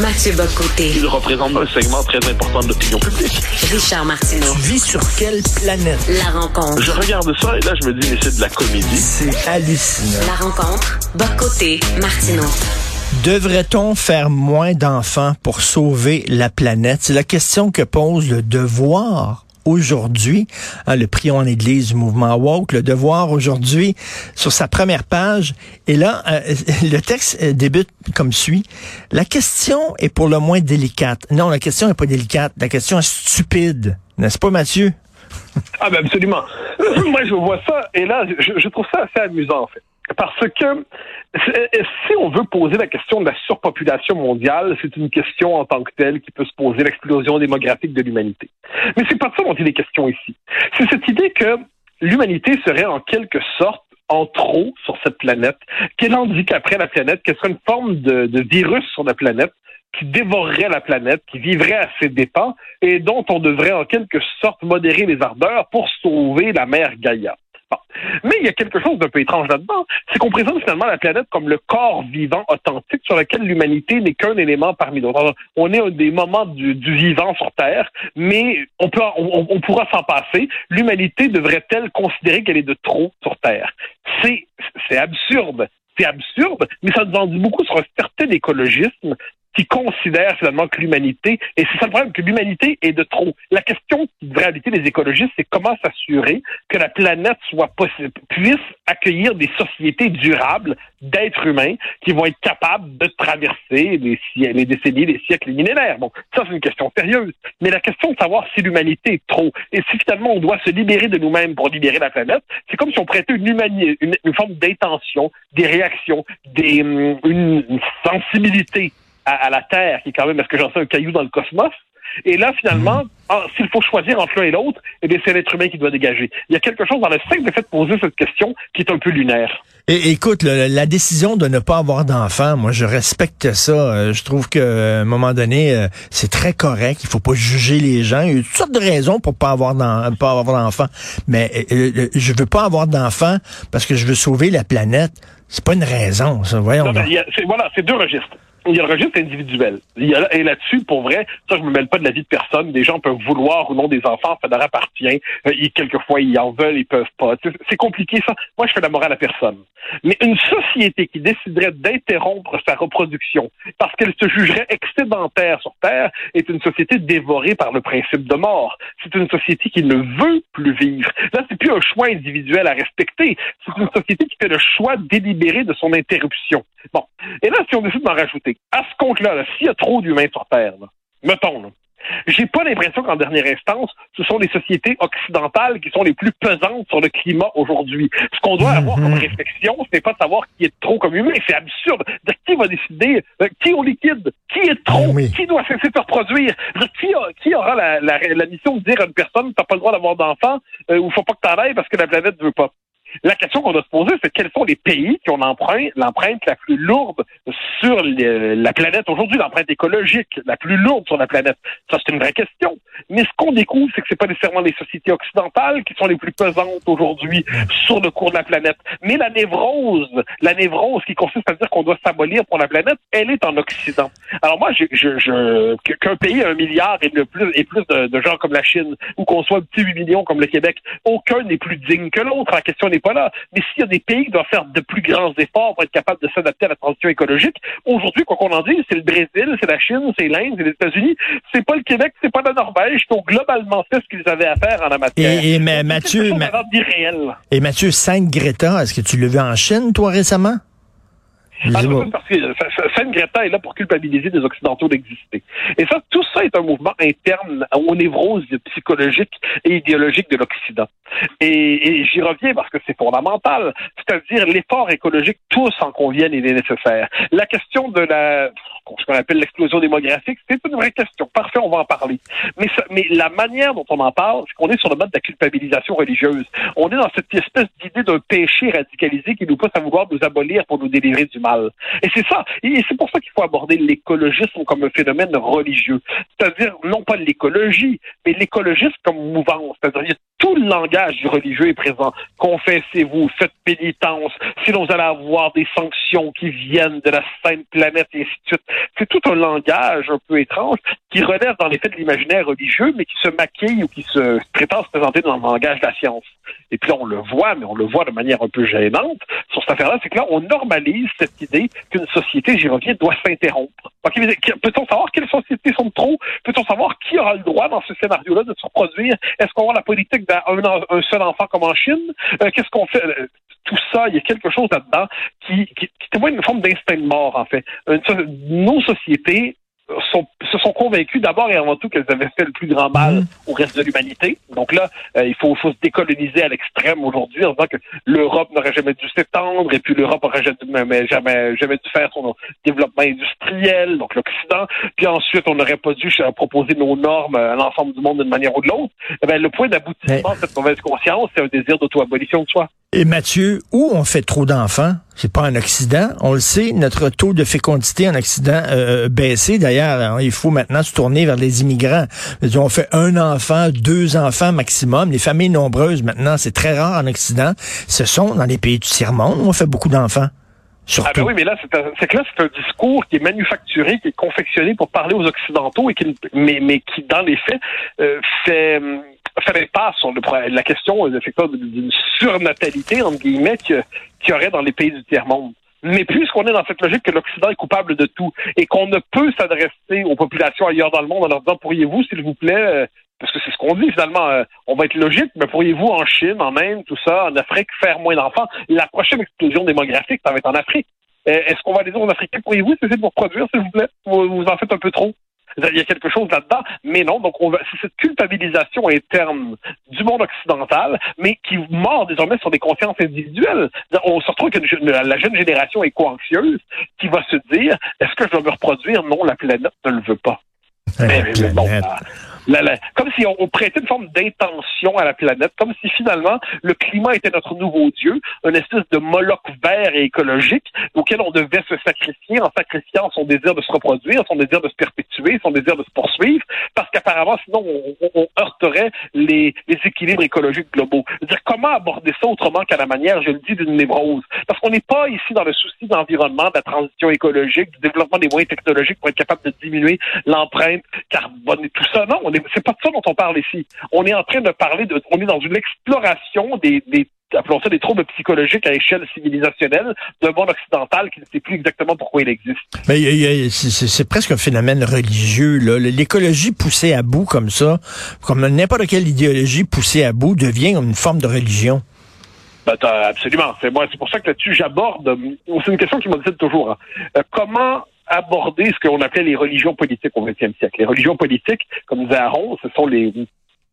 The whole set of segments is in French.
Mathieu Bocoté. Il représente un segment très important de l'opinion publique. Richard Martineau. Tu vis sur quelle planète? La rencontre. Je regarde ça et là, je me dis, mais c'est de la comédie. C'est hallucinant. La rencontre. Bocoté. Martineau. Devrait-on faire moins d'enfants pour sauver la planète? C'est la question que pose le devoir aujourd'hui, hein, le prion en Église du mouvement woke, le devoir aujourd'hui sur sa première page. Et là, euh, le texte euh, débute comme suit. La question est pour le moins délicate. Non, la question n'est pas délicate. La question est stupide. N'est-ce pas, Mathieu? Ah ben absolument. Moi, je vois ça et là, je, je trouve ça assez amusant en fait. Parce que si on veut poser la question de la surpopulation mondiale, c'est une question en tant que telle qui peut se poser l'explosion démographique de l'humanité. Mais c'est pas de ça dont il est question ici. C'est cette idée que l'humanité serait en quelque sorte en trop sur cette planète, qu'elle handicaperait la planète, qu'elle serait une forme de, virus sur la planète qui dévorerait la planète, qui vivrait à ses dépens et dont on devrait en quelque sorte modérer les ardeurs pour sauver la mère Gaïa. Mais il y a quelque chose d'un peu étrange là-dedans, c'est qu'on présente finalement la planète comme le corps vivant authentique sur lequel l'humanité n'est qu'un élément parmi d'autres. On est à des moments du, vivant sur Terre, mais on, peut, on, pourra s'en passer. L'humanité devrait-elle considérer qu'elle est de trop sur Terre? C'est absurde c'est absurde, mais ça nous en dit beaucoup sur un certain écologisme qui considère finalement que l'humanité, et c'est ça le problème, que l'humanité est de trop. La question qui devrait habiter les écologistes, c'est comment s'assurer que la planète soit possible, puisse accueillir des sociétés durables d'êtres humains qui vont être capables de traverser les, décennies, les siècles, les millénaires. Bon, ça c'est une question sérieuse. Mais la question de savoir si l'humanité est trop, et si finalement on doit se libérer de nous-mêmes pour libérer la planète, c'est comme si on prêtait une, humanité, une, forme d'intention, des réactions, des, hum, une sensibilité à, la Terre, qui est quand même, est-ce que j'en sais, un caillou dans le cosmos? Et là, finalement, mhm. ah, s'il faut choisir entre l'un et l'autre, eh bien, c'est l'être humain qui doit dégager. Il y a quelque chose dans le simple fait de poser cette question qui est un peu lunaire. Et, écoute, la décision de ne pas avoir d'enfant, moi, je respecte ça. Euh, je trouve qu'à un moment donné, euh, c'est très correct. Il faut pas juger les gens. Il y a toutes sortes de raisons pour pas avoir pas avoir d'enfant. Mais euh, je veux pas avoir d'enfant parce que je veux sauver la planète. C'est pas une raison, ça. Voyons. voilà, c'est deux registres il y a le registre individuel. et là-dessus, pour vrai, ça, je me mêle pas de la vie de personne. Des gens peuvent vouloir ou non des enfants, ça leur appartient. Euh, quelquefois, ils en veulent, ils peuvent pas. C'est compliqué, ça. Moi, je fais la morale à personne. Mais une société qui déciderait d'interrompre sa reproduction parce qu'elle se jugerait excédentaire sur Terre est une société dévorée par le principe de mort. C'est une société qui ne veut plus vivre. Là, c'est plus un choix individuel à respecter. C'est une société qui fait le choix délibéré de son interruption. Bon. Et là, si on décide d'en rajouter à ce compte-là, s'il y a trop d'humains sur Terre, mettons, là, j'ai pas l'impression qu'en dernière instance, ce sont les sociétés occidentales qui sont les plus pesantes sur le climat aujourd'hui. Ce qu'on doit avoir comme mhm. réflexion, c'est pas de savoir qui est trop comme humain. C'est absurde. De qui va décider euh, qui au liquide, qui est trop, qui doit cesser de se reproduire, qui, qui aura la, la, mission de dire à une personne t'as pas le droit d'avoir d'enfant euh, ou faut pas que t'arrêtes parce que la planète veut pas? La question qu'on doit se poser, c'est quels sont les pays qui ont l'empreinte, la plus lourde sur la planète aujourd'hui, l'empreinte écologique la plus lourde sur la planète? Ça, c'est une vraie question. Mais ce qu'on découvre, c'est que c'est pas nécessairement les sociétés occidentales qui sont les plus pesantes aujourd'hui sur le cours de la planète. Mais la névrose, la névrose qui consiste à dire qu'on doit s'abolir pour la planète, elle est en Occident. Alors moi, je, je, qu'un pays a un milliard et, plus, et plus de, gens comme la Chine, ou qu'on soit un petit 8 millions comme le Québec, aucun n'est plus digne que l'autre. La question n'est pas Mais s'il y a des pays qui doivent faire de plus grands efforts pour être capables de s'adapter à la transition écologique, aujourd'hui, quoi qu'on en dise, c'est le Brésil, c'est la Chine, c'est l'Inde, c'est les États-Unis. C'est pas le Québec, c'est pas la Norvège qui ont globalement fait ce qu'ils avaient à faire en la matière. Et, mais Mathieu, et Mathieu, Sainte-Greta, est-ce que tu l'as vu en Chine, toi, récemment? Ah, parce que Sainte Greta est là pour culpabiliser des Occidentaux d'exister. Et ça, tout ça est un mouvement interne aux névroses psychologiques et idéologiques de l'Occident. Et, j'y reviens parce que c'est fondamental. C'est-à-dire l'effort écologique, tous en conviennent, il est nécessaire. La question de la ce qu'on appelle l'explosion démographique, c'est une vraie question. Parfait, on va en parler. Mais, mais la manière dont on en parle, c'est qu'on est sur le mode de la culpabilisation religieuse. On est dans cette espèce d'idée d'un péché radicalisé qui nous pousse à vouloir nous abolir pour nous délivrer du mal. Et c'est ça. Et c'est pour ça qu'il faut aborder l'écologisme comme un phénomène religieux. C'est-à-dire, non pas l'écologie, mais l'écologisme comme mouvance. C'est-à-dire, tout le langage du religieux est présent. Confessez-vous, faites pénitence, sinon vous allez avoir des sanctions qui viennent de la sainte planète et ainsi de suite. C'est tout un langage un peu étrange qui relève dans les faits de l'imaginaire religieux, mais qui se maquille ou qui se prétend se présenter dans le langage de la science. Et puis là, on le voit, mais on le voit de manière un peu gênante sur cette affaire-là, c'est que là, on normalise cette idée qu'une société, j'y reviens, doit s'interrompre. Peut-on savoir quelles sociétés sont trop? Peut-on savoir qui aura le droit dans ce scénario-là de se reproduire? est-ce qu'on va la politique d'un un seul enfant comme en Chine? Euh, qu'est-ce qu'on fait? Euh, tout ça, il y a quelque chose là-dedans qui, qui, qui témoigne d'une forme d'instinct de mort, en fait. nos sociétés se sont convaincus d'abord et avant tout qu'elles avaient fait le plus grand mal mmh. au reste de l'humanité. Donc là, euh, il faut, faut, se décoloniser à l'extrême aujourd'hui en disant que l'Europe n'aurait jamais dû s'étendre et puis l'Europe aurait jamais, jamais, jamais dû faire son développement industriel, donc l'Occident. Puis ensuite, on n'aurait pas dû proposer nos normes à l'ensemble du monde d'une manière ou de l'autre. Eh le point d'aboutissement de cette mauvaise conscience, c'est un désir d'auto-abolition de soi. Et Mathieu, où on fait trop d'enfants, c'est pas un accident. On le sait, notre taux de fécondité en accident euh, baissé. D'ailleurs, hein, il faut maintenant se tourner vers les immigrants. On fait un enfant, deux enfants maximum. Les familles nombreuses, maintenant, c'est très rare en Occident. Ce sont dans les pays du tiers-monde où on fait beaucoup d'enfants. Ah ben oui, mais là, c'est que là, c'est un discours qui est manufacturé, qui est confectionné pour parler aux Occidentaux, et qui, mais, mais qui, dans les faits, euh, fait fait pas sur la question d'une surnatalité, entre guillemets, qu'il y aurait dans les pays du tiers-monde. Mais puisqu'on est dans cette logique que l'Occident est coupable de tout et qu'on ne peut s'adresser aux populations ailleurs dans le monde en leur disant pourriez-vous, s'il vous plaît, euh, parce que c'est ce qu'on dit finalement, euh, on va être logique, mais pourriez-vous en Chine, en Inde, tout ça, en Afrique, faire moins d'enfants? La prochaine explosion démographique, ça va être en Afrique. Euh, est-ce qu'on va aller dire aux Africains, pourriez-vous essayer de vous s'il vous plaît? vous en faites un peu trop? Il y a quelque chose là-dedans, mais non. Donc, c'est cette culpabilisation interne du monde occidental, mais qui mord désormais sur des consciences individuelles. On se retrouve que la jeune génération est co-anxieuse, qui va se dire est-ce que je dois me reproduire? Non, la planète ne le veut pas. Mais, bon, comme si on, prêtait une forme d'intention à la planète, comme si finalement le climat était notre nouveau dieu, une espèce de moloch vert et écologique auquel on devait se sacrifier en sacrifiant son désir de se reproduire, son désir de se perpétuer, son désir de se poursuivre, parce qu'apparemment sinon on, heurterait les, équilibres écologiques globaux. dire comment aborder ça autrement qu'à la manière, je le dis, d'une névrose, parce qu'on n'est pas ici dans le souci d'environnement, de la transition écologique, du développement des moyens technologiques pour être capable de diminuer l'empreinte carbone et tout ça. Non, c'est pas de ça dont on parle ici. On est en train de parler de, on est dans une exploration des, des appelons ça des troubles psychologiques à échelle civilisationnelle d'un monde occidental qui ne sait plus exactement pourquoi il existe. Mais c'est presque un phénomène religieux. L'écologie poussée à bout comme ça, comme n'importe quelle idéologie poussée à bout, devient une forme de religion. Ben, absolument. C'est moi, c'est pour ça que là-dessus j'aborde. C'est une question qui m'obsède toujours. Hein. Euh, comment aborder ce qu'on appelait les religions politiques au XXe siècle. Les religions politiques, comme disait Aaron, ce sont les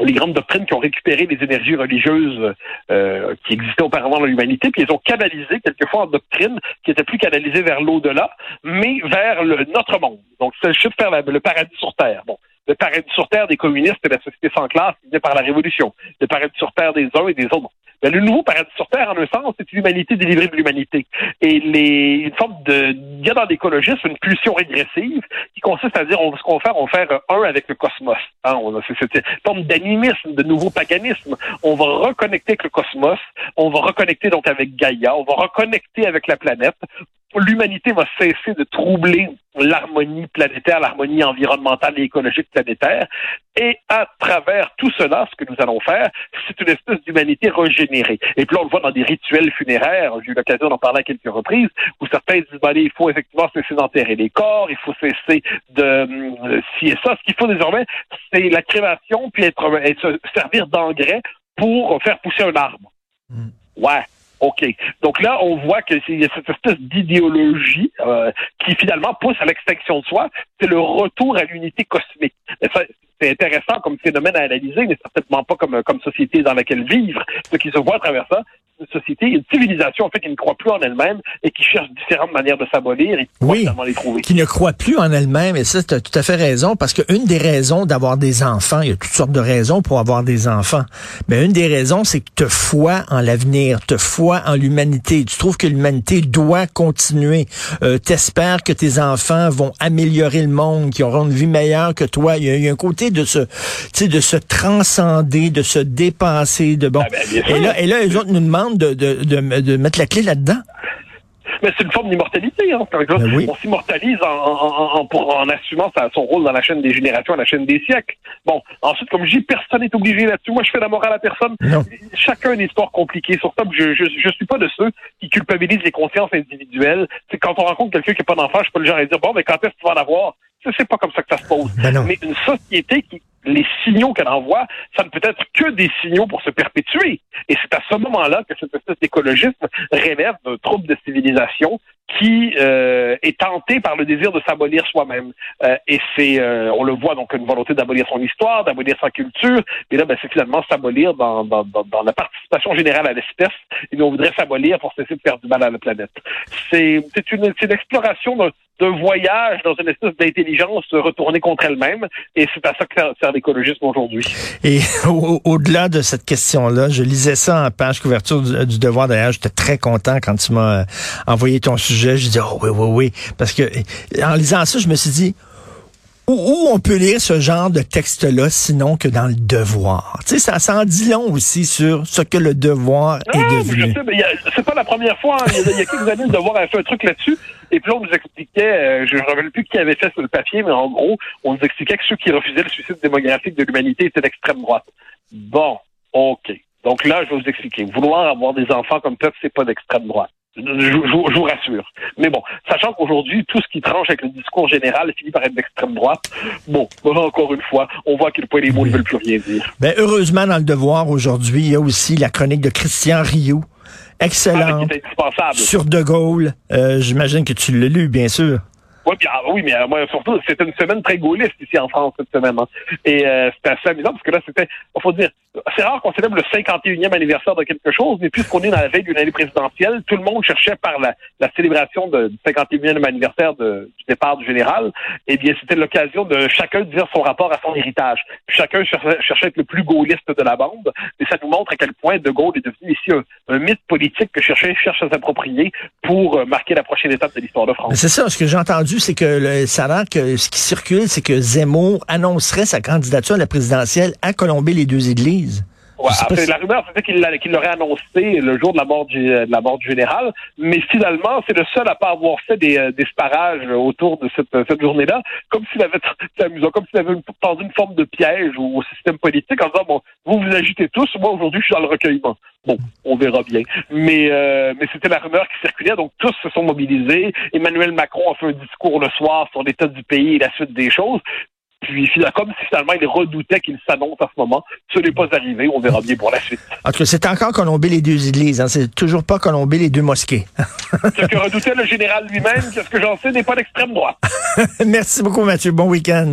les grandes doctrines qui ont récupéré les énergies religieuses euh, qui existaient auparavant dans l'humanité, puis ils ont canalisé quelquefois en doctrines qui étaient plus canalisées vers l'au-delà, mais vers le, notre monde. Donc, c'est le faire le paradis sur Terre. Bon, le paradis sur Terre des communistes et la société sans classe qui vient par la Révolution. Le paradis sur Terre des uns et des autres. Ben, le nouveau paradis sur Terre, en un sens, c'est l'humanité délivrée de l'humanité. Et les, une forme de, il y a dans une pulsion régressive qui consiste à dire, on, ce qu'on va faire, on faire un avec le cosmos. Hein, c'est cette forme d'animisme, de nouveau paganisme. On va reconnecter avec le cosmos, on va reconnecter donc avec Gaïa, on va reconnecter avec la planète l'humanité va cesser de troubler l'harmonie planétaire, l'harmonie environnementale et écologique planétaire. Et à travers tout cela, ce que nous allons faire, c'est une espèce d'humanité régénérée. Et puis là, on le voit dans des rituels funéraires. J'ai eu l'occasion d'en parler à quelques reprises, où certains disent, ben, il faut effectivement cesser d'enterrer les corps, il faut cesser de euh, ci et ça. Ce qu'il faut désormais, c'est la création, puis être, se servir d'engrais pour faire pousser un arbre. Mm. Ouais. OK. Donc là, on voit qu'il y a cette espèce d'idéologie euh, qui finalement pousse à l'extinction de soi. C'est le retour à l'unité cosmique. C'est intéressant comme phénomène à analyser, mais certainement pas comme, comme société dans laquelle vivre. Ce qui se voit à travers ça, société, une civilisation en fait qui ne croit plus en elle-même et qui cherche différentes manières de s'abolir et Oui. les trouver. qui ne croit plus en elle-même. Et ça, tu as tout à fait raison, parce qu'une des raisons d'avoir des enfants, il y a toutes sortes de raisons pour avoir des enfants, mais une des raisons, c'est que tu foi en l'avenir, tu foi en l'humanité. Tu trouves que l'humanité doit continuer. Euh, T'espères que tes enfants vont améliorer le monde, qu'ils auront une vie meilleure que toi. Il y a, il y a un côté de se, tu sais, de se transcender, de se dépasser, de bon. Ah ben, et là, et là, les autres nous demandent de, de, de, de mettre la clé là-dedans? Mais c'est une forme d'immortalité. Hein. Par exemple, Ben oui. On s'immortalise en, en, en, pour, en assumant sa- son rôle dans la chaîne des générations, la chaîne des siècles. Bon, ensuite, comme je dis, personne n'est obligé là-dessus. Moi, je fais la morale à personne. Non. Chacun a une histoire compliquée. Sur ça, je, je, je suis pas de ceux qui culpabilisent les consciences individuelles. C'est quand on rencontre quelqu'un qui n'a pas d'enfant, je pas le genre à dire, bon, mais quand est-ce que tu vas en avoir? C'est- pas comme ça que ça se pose. Ben. Mais une société qui, les signaux qu'elle envoie, ça ne peut être que des signaux pour se perpétuer. Et c'est à ce moment-là que cette espèce d'écologisme relève d'un trouble de civilisation qui euh, est tenté par le désir de s'abolir soi-même. Euh, et c'est, euh, on le voit donc une volonté d'abolir son histoire, d'abolir sa culture. Et là, ben, c'est finalement s'abolir dans, dans, dans, dans la participation générale à l'espèce. Et nous, on voudrait s'abolir pour cesser de faire du mal à la planète. C'est, c'est une, c'est l'exploration d'un, d'un voyage dans une espèce d'intelligence retournée contre elle-même. Et c'est à ça que sert, l'écologisme aujourd'hui. Et au- au-delà de cette question-là, je lisais ça en page couverture du, du Devoir. D'ailleurs, j'étais très content quand tu m'as euh, envoyé ton sujet. Je dis, oh oui, oui, oui. Parce que en lisant ça, je me suis dit, où, on peut lire ce genre de texte-là, sinon que dans le Devoir? Tu sais, ça s'en dit long aussi sur ce que le Devoir Ah, est devenu. a- c'est pas la première fois. hein. Il y, a, il y a quelques années, le devoir avait fait un truc là-dessus. Et puis on nous expliquait, euh, je ne me rappelle plus qui avait fait sur le papier, mais en gros, on nous expliquait que ceux qui refusaient le suicide démographique de l'humanité étaient d'extrême droite. Bon, OK. Donc là, je vais vous expliquer. Vouloir avoir des enfants comme peuple, c'est pas d'extrême droite. Je, vous rassure. Mais bon, sachant qu'aujourd'hui, tout ce qui tranche avec le discours général finit par être d'extrême droite, bon, encore une fois, on voit à quel point les mots ne veulent plus rien dire. Ben, heureusement, dans le Devoir, aujourd'hui, il y a aussi la chronique de Christian Rioux. Ah, Excellente. est indispensable. Sur De Gaulle. Euh, J'imagine que tu l'as lu, bien sûr. Oui, puis, ah, oui, mais euh, moi, surtout, c'était une semaine très gaulliste ici en France cette semaine. hein. Et euh, c'était assez amusant parce que là, c'était, il faut dire, c'est rare qu'on célèbre le 51e anniversaire de quelque chose, mais puisqu'on est dans la veille d'une année présidentielle, tout le monde cherchait par la, célébration du 51e anniversaire du départ du général, eh bien, c'était l'occasion de chacun dire son rapport à son héritage. Chacun cherchait, à être le plus gaulliste de la bande, et ça nous montre à quel point De Gaulle est devenu ici un, mythe politique que chacun cherche à s'approprier pour euh, marquer la prochaine étape de l'histoire de France. C'est ça, ce que j'ai entendu, c'est que le, ça a que ce qui circule, c'est que Zemmour annoncerait sa candidature à la présidentielle à Colomber les deux églises. Ouais, après, si- la rumeur, c'était qu'il l'a- qu'il l'aurait annoncé le jour de la mort du, de la mort du général, mais finalement, c'est le seul à pas avoir fait des, euh, des sparages autour de cette, cette journée-là, comme s'il avait, c'est amusant, comme s'il avait une- tendu une forme de piège au, au système politique en disant, bon, vous vous agitez tous, moi aujourd'hui, je suis dans le recueillement. Bon, on verra bien. Mais, euh, mais c'était la rumeur qui circulait, donc tous se sont mobilisés. Emmanuel Macron a fait un discours le soir sur l'état du pays et la suite des choses. Puis, comme si finalement il redoutait qu'il s'annonce à ce moment, ce n'est pas arrivé. On verra bien pour la suite. En tout cas, c'est encore Colomber les deux églises. Hein. C'est toujours pas Colomber les deux mosquées. Ce que redoutait le général lui-même, qu'est-ce que j'en sais, n'est pas d'extrême droite. Merci beaucoup, Mathieu. Bon week-end.